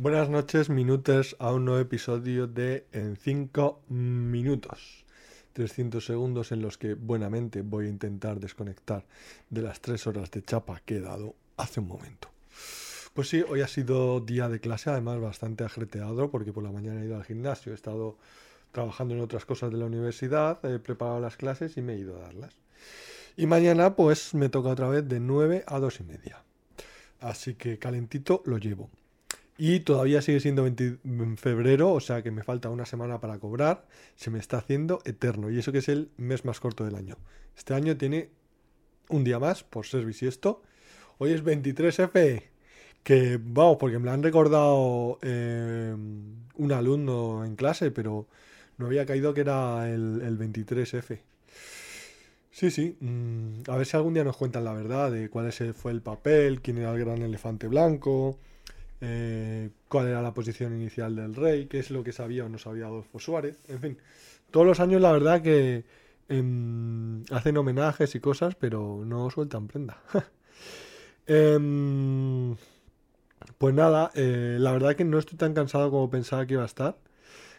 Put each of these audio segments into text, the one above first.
Buenas noches, minutos a un nuevo episodio de En 5 minutos. 300 segundos en los que buenamente voy a intentar desconectar de las 3 horas de chapa que he dado hace un momento. Pues sí, hoy ha sido día de clase, además bastante agreteado porque por la mañana he ido al gimnasio, he estado trabajando en otras cosas de la universidad, he preparado las clases y me he ido a darlas. Y mañana pues me toca otra vez de 9 a 2 y media. Así que calentito lo llevo. Y todavía sigue siendo 20 febrero, o sea que me falta una semana para cobrar. Se me está haciendo eterno. Y eso que es el mes más corto del año. Este año tiene un día más por ser bisiesto. Hoy es 23F. Que vamos, porque me lo han recordado eh, un alumno en clase, pero no había caído que era el, el 23F. Sí, sí. Mm, a ver si algún día nos cuentan la verdad de cuál fue el papel, quién era el gran elefante blanco eh, cuál era la posición inicial del rey, qué es lo que sabía o no sabía Adolfo Suárez, en fin. Todos los años la verdad que em, hacen homenajes y cosas, pero no sueltan prenda. Em, pues nada, eh, la verdad que no estoy tan cansado como pensaba que iba a estar.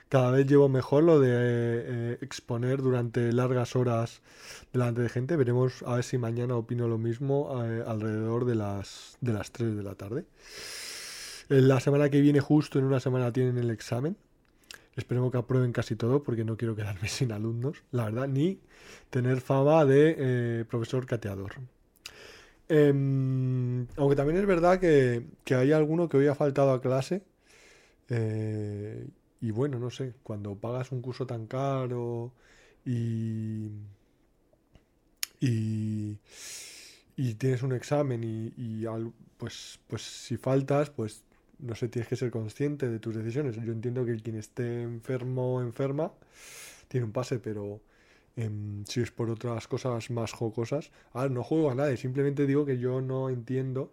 Cada vez llevo mejor lo de eh, exponer durante largas horas delante de gente. Veremos a ver si mañana opino lo mismo alrededor de las, de las 3 de la tarde. La semana que viene, justo en una semana, tienen el examen. Esperemos que aprueben casi todo porque no quiero quedarme sin alumnos, la verdad, ni tener fama de eh, profesor cateador. Em, aunque también es verdad que, hay alguno que hoy ha faltado a clase. Eh, y bueno, no sé, cuando pagas un curso tan caro y, y, tienes un examen y, y pues, pues si faltas, pues no sé, tienes que ser consciente de tus decisiones. Yo entiendo que quien esté enfermo o enferma tiene un pase, pero em, si es por otras cosas más jocosas, ah, no juego a nadie, simplemente digo que yo no entiendo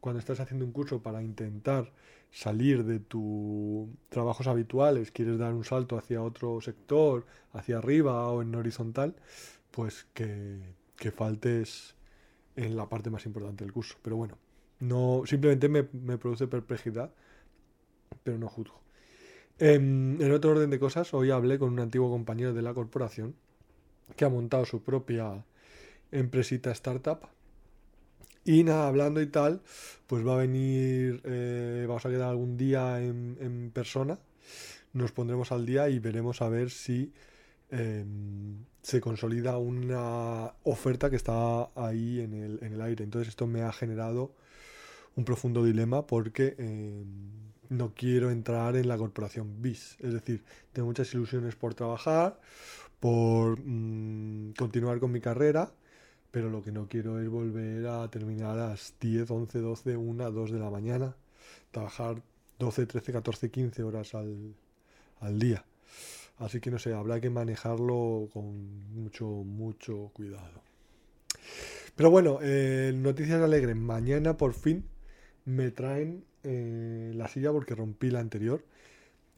cuando estás haciendo un curso para intentar salir de tus trabajos habituales, quieres dar un salto hacia otro sector, hacia arriba o en horizontal, pues que, que faltes en la parte más importante del curso. Pero bueno, no, simplemente me, produce perplejidad, pero no juzgo. En, en, otro orden de cosas, hoy hablé con un antiguo compañero de la corporación que ha montado su propia empresita startup. Y nada, hablando y tal, pues va a venir, eh, vamos a quedar algún día en, en, persona, nos pondremos al día y veremos a ver si em, se consolida una oferta que está ahí en el, en el aire. Entonces esto me ha generado un profundo dilema porque eh, no quiero entrar en la corporación BIS. Es decir, tengo muchas ilusiones por trabajar, por mm, continuar con mi carrera, pero lo que no quiero es volver a terminar a las 10, 11, 12, 1, 2 de la mañana, trabajar 12, 13, 14, 15 horas al, al día. Así que no sé, habrá que manejarlo con mucho, mucho cuidado. Pero bueno, eh, noticias alegres. Mañana por fin me traen eh, la silla porque rompí la anterior.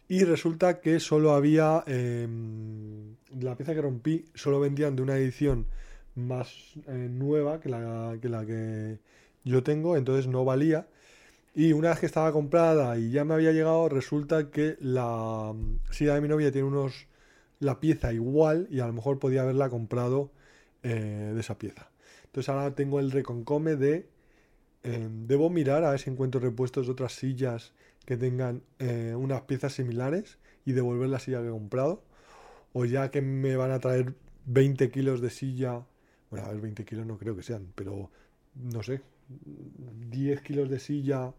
Y resulta que solo había. Em, la pieza que rompí solo vendían de una edición más eh, nueva que la, que yo tengo, entonces no valía. Y una vez que estaba comprada y ya me había llegado, resulta que la mm, silla de mi novia tiene unos. la pieza igual y a lo mejor podía haberla comprado eh, de esa pieza. Entonces ahora tengo el reconcome de Em, debo mirar a ver si encuentro repuestos de otras sillas que tengan eh, unas piezas similares y devolver la silla que he comprado. O ya que me van a traer 20 kilos de silla. Bueno, a ver, 20 kilos no creo que sean, pero no sé. 10 kilos de silla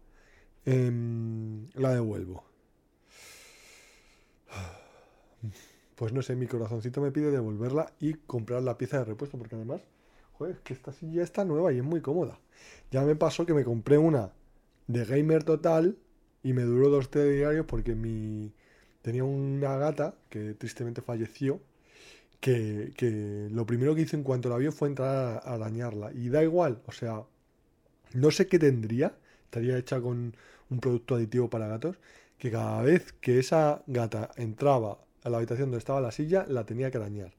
em, la devuelvo. Pues no sé, mi corazoncito me pide devolverla y comprar la pieza de repuesto, porque además es que esta silla está nueva y es muy cómoda. Ya me pasó que me compré una de gamer total y me duró dos diarios porque mi tenía una gata que tristemente falleció que, que, lo primero que hice en cuanto la vio fue entrar a, dañarla y da igual, o sea, no sé qué tendría, estaría hecha con un producto aditivo para gatos, que cada vez que esa gata entraba a la habitación donde estaba la silla, la tenía que dañar.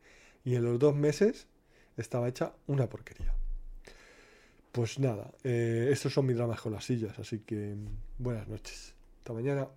Y en los dos meses estaba hecha una porquería. Pues nada, eh, estos son mis dramas con las sillas, así que buenas noches. Hasta mañana.